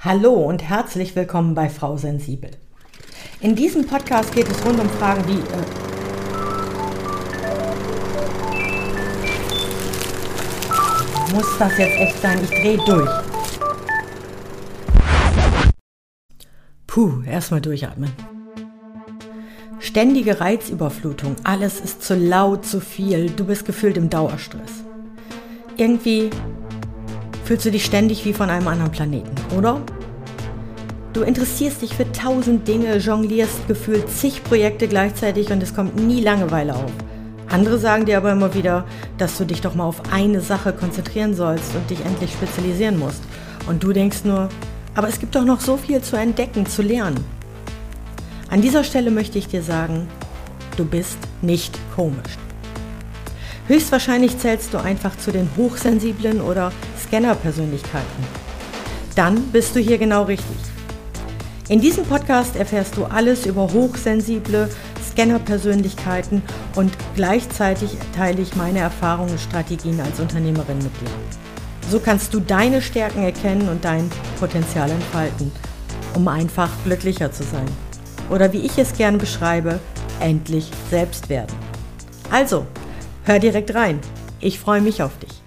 Hallo und herzlich willkommen bei Frau Sensibel. In diesem Podcast geht es rund um Fragen wie äh, Muss das jetzt echt sein? Ich drehe durch. Puh, erstmal durchatmen. Ständige Reizüberflutung, alles ist zu laut, zu viel, du bist gefühlt im Dauerstress. Irgendwie fühlst du dich ständig wie von einem anderen Planeten, oder? Du interessierst dich für tausend Dinge, jonglierst gefühlt zig Projekte gleichzeitig und es kommt nie Langeweile auf. Andere sagen dir aber immer wieder, dass du dich doch mal auf eine Sache konzentrieren sollst und dich endlich spezialisieren musst. Und du denkst nur, aber es gibt doch noch so viel zu entdecken, zu lernen. An dieser Stelle möchte ich dir sagen, du bist nicht komisch. Höchstwahrscheinlich zählst du einfach zu den hochsensiblen oder Scanner-Persönlichkeiten. Dann bist du hier genau richtig. In diesem Podcast erfährst du alles über hochsensible Scanner-Persönlichkeiten und gleichzeitig teile ich meine Erfahrungen und Strategien als Unternehmerin mit dir. So kannst du deine Stärken erkennen und dein Potenzial entfalten, um einfach glücklicher zu sein. Oder wie ich es gern beschreibe, endlich selbst werden. Also, hör direkt rein. Ich freue mich auf dich.